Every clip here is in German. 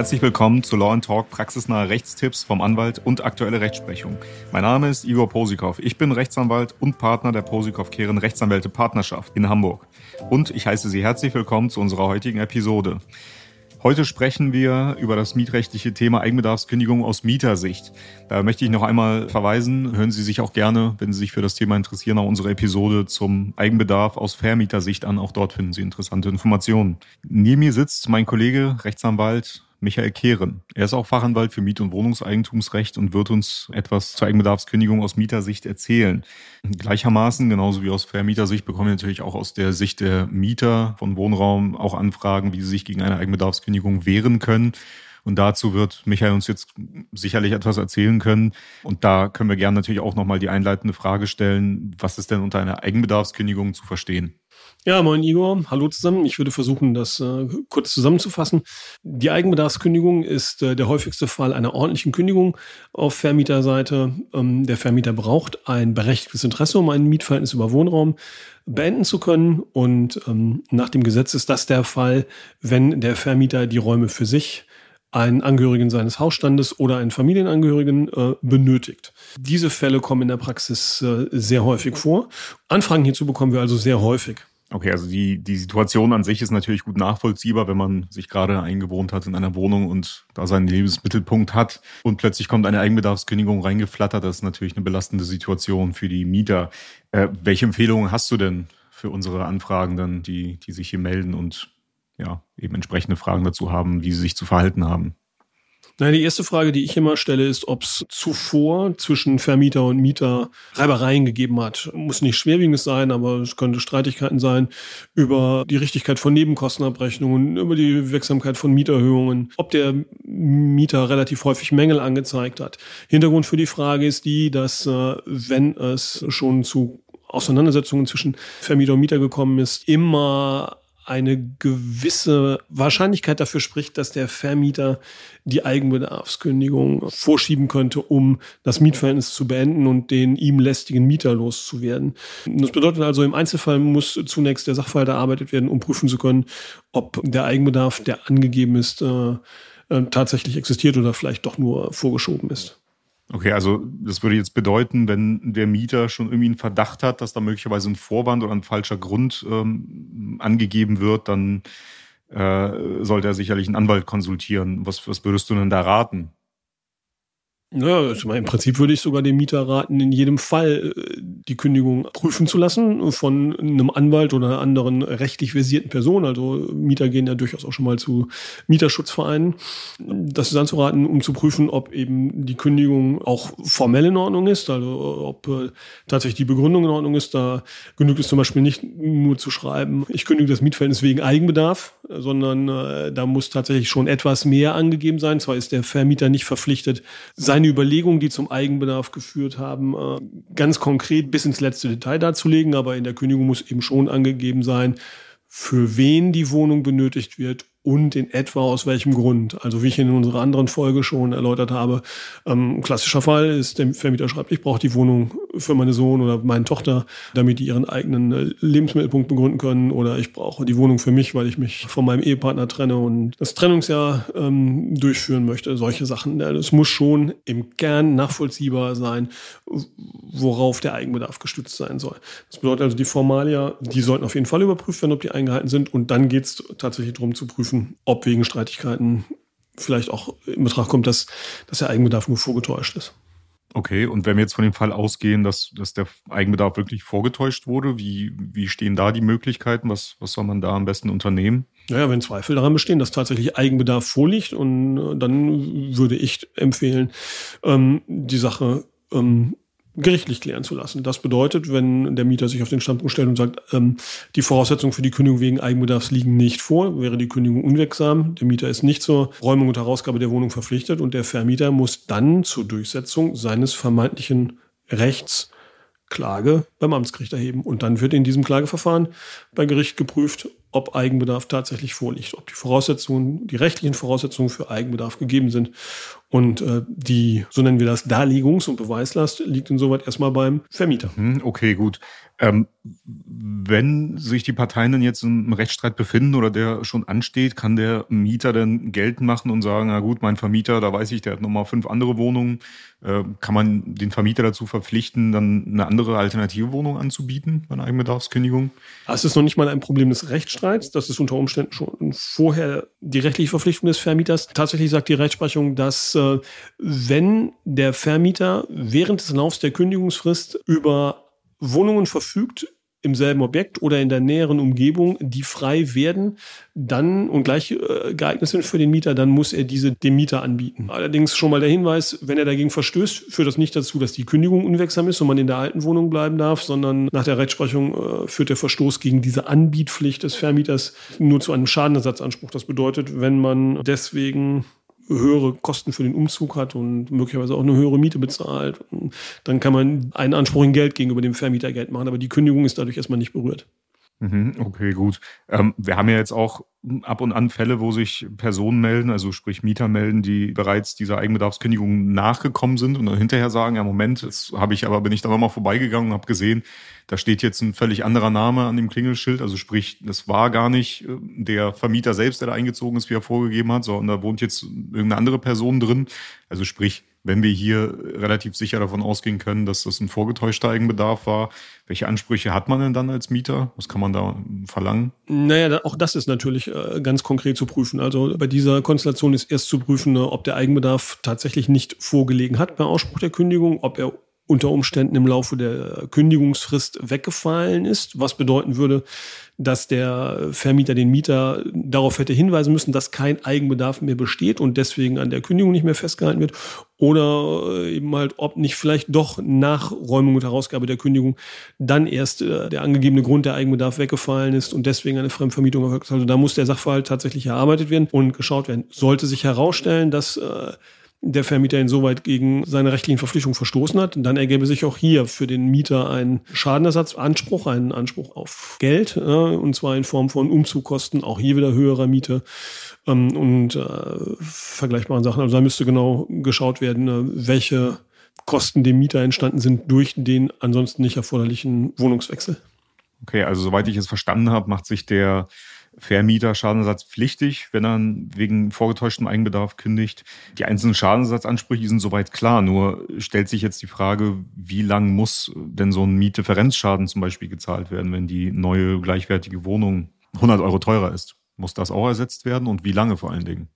Herzlich willkommen zu Law Talk praxisnahe Rechtstipps vom Anwalt und aktuelle Rechtsprechung. Mein Name ist Igor Posikow. Ich bin Rechtsanwalt und Partner der Posikow Kehren Rechtsanwälte Partnerschaft in Hamburg. Und ich heiße Sie herzlich willkommen zu unserer heutigen Episode. Heute sprechen wir über das mietrechtliche Thema Eigenbedarfskündigung aus Mietersicht. Da möchte ich noch einmal verweisen, hören Sie sich auch gerne, wenn Sie sich für das Thema interessieren, auch unsere Episode zum Eigenbedarf aus Vermietersicht an. Auch dort finden Sie interessante Informationen. Neben mir sitzt mein Kollege, Rechtsanwalt Michael Kehren. Er ist auch Fachanwalt für Miet- und Wohnungseigentumsrecht und wird uns etwas zur Eigenbedarfskündigung aus Mietersicht erzählen. Gleichermaßen, genauso wie aus Vermietersicht, bekommen wir natürlich auch aus der Sicht der Mieter von Wohnraum auch Anfragen, wie sie sich gegen eine Eigenbedarfskündigung wehren können. Und dazu wird Michael uns jetzt sicherlich etwas erzählen können. Und da können wir gerne natürlich auch nochmal die einleitende Frage stellen, was ist denn unter einer Eigenbedarfskündigung zu verstehen? Ja, moin Igor, hallo zusammen. Ich würde versuchen, das äh, kurz zusammenzufassen. Die Eigenbedarfskündigung ist äh, der häufigste Fall einer ordentlichen Kündigung auf Vermieterseite. Ähm, der Vermieter braucht ein berechtigtes Interesse, um ein Mietverhältnis über Wohnraum beenden zu können. Und ähm, nach dem Gesetz ist das der Fall, wenn der Vermieter die Räume für sich einen Angehörigen seines Hausstandes oder einen Familienangehörigen äh, benötigt. Diese Fälle kommen in der Praxis äh, sehr häufig vor. Anfragen hierzu bekommen wir also sehr häufig. Okay, also die, die Situation an sich ist natürlich gut nachvollziehbar, wenn man sich gerade eingewohnt hat in einer Wohnung und da seinen Lebensmittelpunkt hat und plötzlich kommt eine Eigenbedarfskündigung reingeflattert. Das ist natürlich eine belastende Situation für die Mieter. Äh, welche Empfehlungen hast du denn für unsere Anfragenden, die, die sich hier melden und ja, eben entsprechende Fragen dazu haben, wie sie sich zu verhalten haben? Nein, die erste Frage, die ich immer stelle, ist, ob es zuvor zwischen Vermieter und Mieter Reibereien gegeben hat. Muss nicht schwerwiegendes sein, aber es könnte Streitigkeiten sein über die Richtigkeit von Nebenkostenabrechnungen, über die Wirksamkeit von Mieterhöhungen, ob der Mieter relativ häufig Mängel angezeigt hat. Hintergrund für die Frage ist die, dass äh, wenn es schon zu Auseinandersetzungen zwischen Vermieter und Mieter gekommen ist, immer eine gewisse Wahrscheinlichkeit dafür spricht, dass der Vermieter die Eigenbedarfskündigung vorschieben könnte, um das Mietverhältnis zu beenden und den ihm lästigen Mieter loszuwerden. Das bedeutet also, im Einzelfall muss zunächst der Sachverhalt erarbeitet werden, um prüfen zu können, ob der Eigenbedarf, der angegeben ist, äh, äh tatsächlich existiert oder vielleicht doch nur vorgeschoben ist. Okay, also das würde jetzt bedeuten, wenn der Mieter schon irgendwie einen Verdacht hat, dass da möglicherweise ein Vorwand oder ein falscher Grund ähm, angegeben wird, dann äh, sollte er sicherlich einen Anwalt konsultieren. Was, was würdest du denn da raten? Ja, also im Prinzip würde ich sogar dem Mieter raten, in jedem Fall äh, die Kündigung prüfen zu lassen von einem Anwalt oder einer anderen rechtlich versierten Person. Also Mieter gehen ja durchaus auch schon mal zu Mieterschutzvereinen. Das ist anzuraten, um zu prüfen, ob eben die Kündigung auch formell in Ordnung ist, also ob äh, tatsächlich die Begründung in Ordnung ist. Da genügt es zum Beispiel nicht nur zu schreiben, ich kündige das Mietverhältnis wegen Eigenbedarf, sondern äh, da muss tatsächlich schon etwas mehr angegeben sein. Zwar ist der Vermieter nicht verpflichtet, sein seine Überlegungen, die zum Eigenbedarf geführt haben, äh, ganz konkret bis ins letzte Detail darzulegen, aber in der Kündigung muss eben schon angegeben sein, für wen die Wohnung benötigt wird und in etwa aus welchem Grund. Also wie ich in unserer anderen Folge schon erläutert habe, ähm, klassischer Fall ist, der Vermieter schreibt, ich brauche die Wohnung für meine Sohn oder meine Tochter, damit die ihren eigenen äh, Lebensmittelpunkt begründen können oder ich brauche die Wohnung für mich, weil ich mich von meinem Ehepartner trenne und das Trennungsjahr ähm, durchführen möchte. Solche Sachen. Es muss schon im Kern nachvollziehbar sein, worauf der Eigenbedarf gestützt sein soll. Das bedeutet also, die Formalia, die sollten auf jeden Fall überprüft werden, ob die eingehalten sind und dann geht es tatsächlich darum zu prüfen, prüfen, ob wegen Streitigkeiten vielleicht auch in Betracht kommt, dass, dass der Eigenbedarf nur vorgetäuscht ist. Okay, und wenn wir jetzt von dem Fall ausgehen, dass, dass der Eigenbedarf wirklich vorgetäuscht wurde, wie, wie stehen da die Möglichkeiten? Was, was soll man da am besten unternehmen? Naja, wenn Zweifel daran bestehen, dass tatsächlich Eigenbedarf vorliegt, und äh, dann würde ich empfehlen, ähm, die Sache ähm, gerichtlich klären zu lassen. Das bedeutet, wenn der Mieter sich auf den Standpunkt stellt und sagt, ähm, die Voraussetzungen für die Kündigung wegen Eigenbedarfs liegen nicht vor, wäre die Kündigung unwirksam. Der Mieter ist nicht zur Räumung und Herausgabe der Wohnung verpflichtet und der Vermieter muss dann zur Durchsetzung seines vermeintlichen Rechts Klage beim Amtsgericht erheben. Und dann wird in diesem Klageverfahren bei Gericht geprüft, ob Eigenbedarf tatsächlich vorliegt, ob die Voraussetzungen, die rechtlichen Voraussetzungen für Eigenbedarf gegeben sind. Und äh, die, so nennen wir das, Darlegungs- und Beweislast liegt insoweit erstmal beim Vermieter. Hm, okay, gut. Ähm, wenn sich die Parteien dann jetzt im Rechtsstreit befinden oder der schon ansteht, kann der Mieter dann geltend machen und sagen, na gut, mein Vermieter, da weiß ich, der hat nochmal fünf andere Wohnungen. Äh, kann man den Vermieter dazu verpflichten, dann eine andere alternative Wohnung anzubieten bei einer Eigenbedarfskündigung? Das ist noch nicht mal ein Problem des Rechtsstreits. Das ist unter Umständen schon vorher die rechtliche Verpflichtung des Vermieters. Tatsächlich sagt die Rechtsprechung, dass äh, wenn der Vermieter während des Laufs der Kündigungsfrist über Wohnungen verfügt im selben Objekt oder in der näheren Umgebung, die frei werden, dann und gleich äh, geeignet sind für den Mieter, dann muss er diese dem Mieter anbieten. Allerdings schon mal der Hinweis, wenn er dagegen verstößt, führt das nicht dazu, dass die Kündigung unwirksam ist und man in der alten Wohnung bleiben darf, sondern nach der Rechtsprechung äh, führt der Verstoß gegen diese Anbietpflicht des Vermieters nur zu einem Schadenersatzanspruch. Das bedeutet, wenn man deswegen höhere Kosten für den Umzug hat und möglicherweise auch eine höhere Miete bezahlt, dann kann man einen Anspruch in Geld gegenüber dem Vermieter Geld machen, aber die Kündigung ist dadurch erstmal nicht berührt. Mhm, okay, gut. Ähm, wir haben ja jetzt auch ab und an Fälle, wo sich Personen melden, also sprich Mieter melden, die bereits dieser Eigenbedarfskündigung nachgekommen sind und dann hinterher sagen, ja Moment, jetzt habe ich aber bin ich da nochmal vorbeigegangen und habe gesehen, da steht jetzt ein völlig anderer Name an dem Klingelschild, also sprich, das war gar nicht äh, der Vermieter selbst, der da eingezogen ist, wie er vorgegeben hat, sondern da wohnt jetzt irgendeine andere Person drin. Also sprich, wenn wir hier relativ sicher davon ausgehen können, dass das ein vorgetäuschter Eigenbedarf war, welche Ansprüche hat man denn dann als Mieter? Was kann man da verlangen? Naja, auch das ist natürlich äh, ganz konkret zu prüfen. Also bei dieser Konstellation ist erst zu prüfen, ne, ob der Eigenbedarf tatsächlich nicht vorgelegen hat bei Ausspruch der Kündigung, ob er unter Umständen im Laufe der Kündigungsfrist weggefallen ist, was bedeuten würde, dass der Vermieter den Mieter darauf hätte hinweisen müssen, dass kein Eigenbedarf mehr besteht und deswegen an der Kündigung nicht mehr festgehalten wird. Oder eben halt, ob nicht vielleicht doch nach Räumung und Herausgabe der Kündigung dann erst äh, der angegebene Grund der Eigenbedarf weggefallen ist und deswegen eine Fremdvermietung erfolgt. Also da muss der Sachverhalt tatsächlich erarbeitet werden und geschaut werden. Sollte sich herausstellen, dass äh, der Vermieter insoweit gegen seine rechtlichen Verpflichtungen verstoßen hat, dann ergäbe sich auch hier für den Mieter ein Schadenersatzanspruch, einen Anspruch auf Geld, äh, und zwar in Form von Umzugkosten, auch hier wieder höherer Miete ähm, und äh, vergleichbaren Sachen. Also da müsste genau geschaut werden, äh, welche Kosten dem Mieter entstanden sind durch den ansonsten nicht erforderlichen Wohnungswechsel. Okay, also soweit ich es verstanden habe, macht sich der Vermieter schadenersatzpflichtig, wenn er wegen vorgetäuschtem Eigenbedarf kündigt. Die einzelnen Schadensersatzansprüche sind soweit klar. Nur stellt sich jetzt die Frage, wie lang muss denn so ein Mietdifferenzschaden zum Beispiel gezahlt werden, wenn die neue gleichwertige Wohnung 100 Euro teurer ist? Muss das auch ersetzt werden und wie lange vor allen Dingen?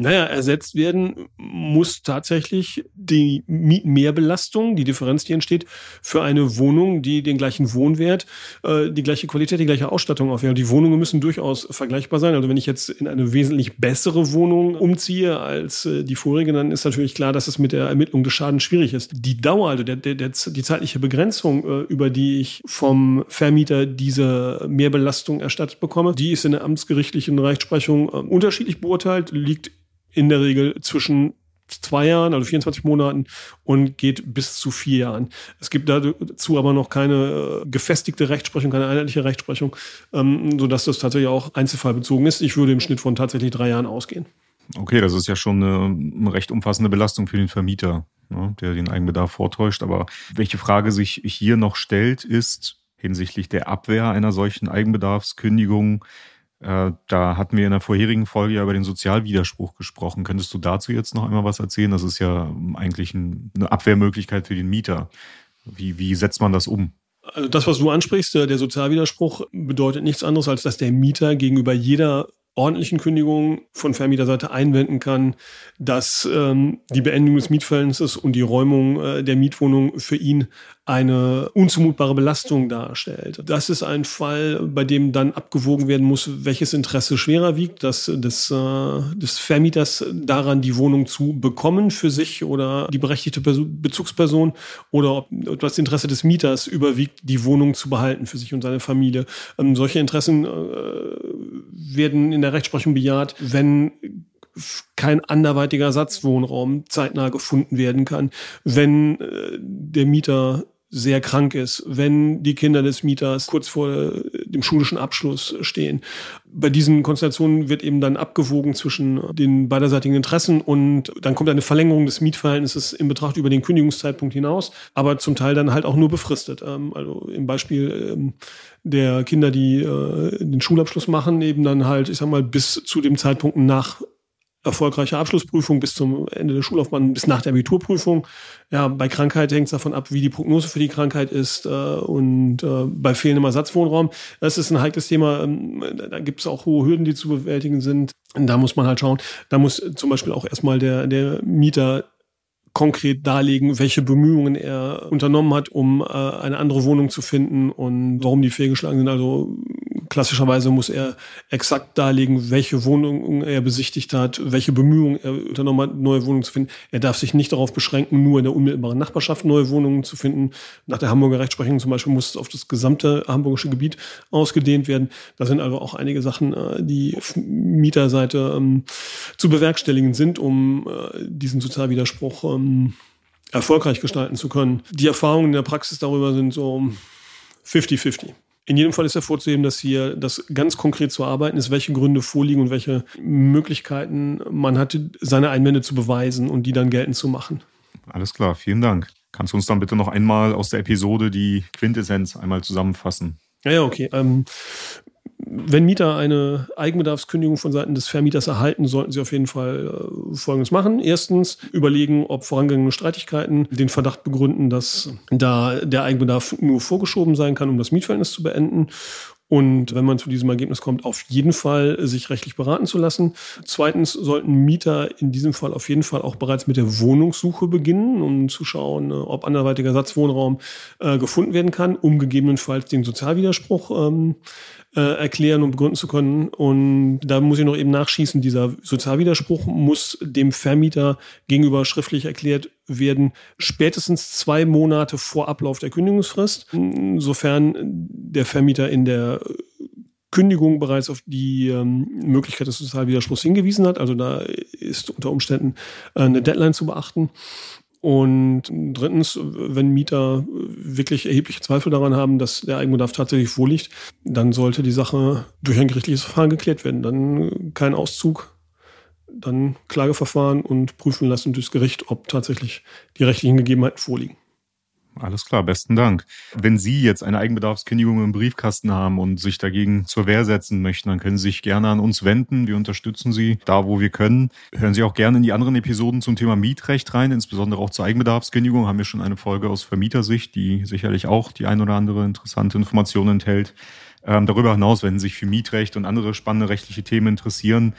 Naja, ersetzt werden muss tatsächlich die Mietmehrbelastung, die Differenz, die entsteht, für eine Wohnung, die den gleichen Wohnwert, äh, die gleiche Qualität, die gleiche Ausstattung aufweist. Die Wohnungen müssen durchaus vergleichbar sein. Also wenn ich jetzt in eine wesentlich bessere Wohnung umziehe als äh, die vorige, dann ist natürlich klar, dass es mit der Ermittlung des Schadens schwierig ist. Die Dauer, also der, der, der, die zeitliche Begrenzung, äh, über die ich vom Vermieter diese Mehrbelastung erstattet bekomme, die ist in der amtsgerichtlichen Rechtsprechung unterschiedlich beurteilt, liegt in der Regel zwischen zwei Jahren, also 24 Monaten und geht bis zu vier Jahren. Es gibt dazu aber noch keine äh, gefestigte Rechtsprechung, keine einheitliche Rechtsprechung, ähm, sodass das tatsächlich auch einzelfallbezogen ist. Ich würde im Schnitt von tatsächlich drei Jahren ausgehen. Okay, das ist ja schon eine, recht umfassende Belastung für den Vermieter, ne, der den Eigenbedarf vortäuscht. Aber welche Frage sich hier noch stellt, ist hinsichtlich der Abwehr einer solchen Eigenbedarfskündigung, da hatten wir in der vorherigen Folge ja über den Sozialwiderspruch gesprochen. Könntest du dazu jetzt noch einmal was erzählen? Das ist ja eigentlich eine Abwehrmöglichkeit für den Mieter. Wie, wie setzt man das um? Also das, was du ansprichst, der Sozialwiderspruch bedeutet nichts anderes, als dass der Mieter gegenüber jeder ordentlichen Kündigung von Vermieterseite einwenden kann, dass ähm, die Beendigung des Mietverhältnisses und die Räumung äh, der Mietwohnung für ihn eine unzumutbare Belastung darstellt. Das ist ein Fall, bei dem dann abgewogen werden muss, welches Interesse schwerer wiegt, das des, äh, des Vermieters daran, die Wohnung zu bekommen für sich oder die berechtigte Bezugsperson oder ob, das Interesse des Mieters überwiegt, die Wohnung zu behalten für sich und seine Familie. Ähm, solche Interessen äh, werden in der Rechtsprechung bejaht, wenn kein anderweitiger Ersatzwohnraum zeitnah gefunden werden kann, wenn äh, der Mieter sehr krank ist, wenn die Kinder des Mieters kurz vor dem schulischen Abschluss stehen. Bei diesen Konstellationen wird eben dann abgewogen zwischen den beiderseitigen Interessen und dann kommt eine Verlängerung des Mietverhältnisses in Betracht über den Kündigungszeitpunkt hinaus, aber zum Teil dann halt auch nur befristet. Ähm, also im Beispiel ähm, der Kinder, die äh, den Schulabschluss machen, eben dann halt, ich sag mal, bis zu dem Zeitpunkt nach erfolgreiche Abschlussprüfung bis zum Ende der Schullaufbahn, bis nach der Abiturprüfung. Ja, bei Krankheit hängt es davon ab, wie die Prognose für die Krankheit ist äh, und äh, bei fehlendem Ersatzwohnraum. Das ist ein heikles Thema. Ähm, da gibt es auch hohe Hürden, die zu bewältigen sind. Und da muss man halt schauen. Da muss zum Beispiel auch erstmal der, der Mieter konkret darlegen, welche Bemühungen er unternommen hat, um äh, eine andere Wohnung zu finden und warum die fehlgeschlagen sind. Also klassischerweise muss er exakt darlegen, welche Wohnungen er besichtigt hat, welche Bemühungen er unternommen hat, neue Wohnungen zu finden. Er darf sich nicht darauf beschränken, nur in der unmittelbaren Nachbarschaft neue Wohnungen zu finden. Nach der Hamburger Rechtsprechung zum Beispiel muss es auf das gesamte hamburgische Gebiet ausgedehnt werden. Da sind also auch einige Sachen, äh, die auf Mieterseite ähm, zu bewerkstelligen sind, um äh, diesen Sozialwiderspruch ähm, erfolgreich gestalten zu können. Die Erfahrungen in der Praxis darüber sind so 50-50. In jedem Fall ist hervorzuheben, dass hier das ganz konkret zu arbeiten ist, welche Gründe vorliegen und welche Möglichkeiten man hatte, seine Einwände zu beweisen und die dann geltend zu machen. Alles klar, vielen Dank. Kannst du uns dann bitte noch einmal aus der Episode die Quintessenz einmal zusammenfassen? Ja, ja, okay. Ähm, wenn Mieter eine Eigenbedarfskündigung von Seiten des Vermieters erhalten, sollten sie auf jeden Fall äh, Folgendes machen. Erstens überlegen, ob vorangegangene Streitigkeiten den Verdacht begründen, dass da der Eigenbedarf nur vorgeschoben sein kann, um das Mietverhältnis zu beenden. Und wenn man zu diesem Ergebnis kommt, auf jeden Fall sich rechtlich beraten zu lassen. Zweitens sollten Mieter in diesem Fall auf jeden Fall auch bereits mit der Wohnungssuche beginnen, um zu schauen, äh, ob anderweitiger Ersatzwohnraum äh, gefunden werden kann, um gegebenenfalls den Sozialwiderspruch ähm, äh, erklären und begründen zu können. Und da muss ich noch eben nachschießen, dieser Sozialwiderspruch muss dem Vermieter gegenüber schriftlich erklärt werden, spätestens zwei Monate vor Ablauf der Kündigungsfrist, sofern der Vermieter in der Kündigung bereits auf die ähm, Möglichkeit des Sozialwiderspruchs hingewiesen hat. Also da ist unter Umständen äh, eine Deadline zu beachten. Und drittens, wenn Mieter wirklich erhebliche Zweifel daran haben, dass der Eigenbedarf tatsächlich vorliegt, dann sollte die Sache durch ein gerichtliches Verfahren geklärt werden. Dann kein Auszug, dann Klageverfahren und prüfen lassen durchs Gericht, ob tatsächlich die rechtlichen Gegebenheiten vorliegen. Alles klar, besten Dank. Wenn Sie jetzt eine Eigenbedarfskündigung im Briefkasten haben und sich dagegen zur Wehr setzen möchten, dann können Sie sich gerne an uns wenden. Wir unterstützen Sie da, wo wir können. Hören Sie auch gerne in die anderen Episoden zum Thema Mietrecht rein, insbesondere auch zur Eigenbedarfskündigung. Haben wir schon eine Folge aus Vermietersicht, die sicherlich auch die ein oder andere interessante Information enthält. Ähm, darüber hinaus, wenn Sie sich für Mietrecht und andere spannende rechtliche Themen interessieren,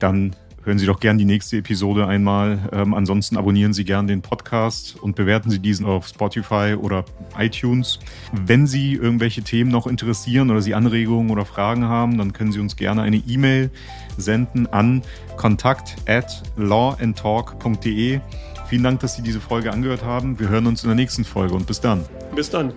dann hören Sie doch gern die nächste Episode einmal. Ähm, ansonsten abonnieren Sie gern den Podcast und bewerten Sie diesen auf Spotify oder iTunes. Wenn Sie irgendwelche Themen noch interessieren oder Sie Anregungen oder Fragen haben, dann können Sie uns gerne eine E-Mail senden an kontakt at lawandtalk.de. Vielen Dank, dass Sie diese Folge angehört haben. Wir hören uns in der nächsten Folge und bis dann. Bis dann.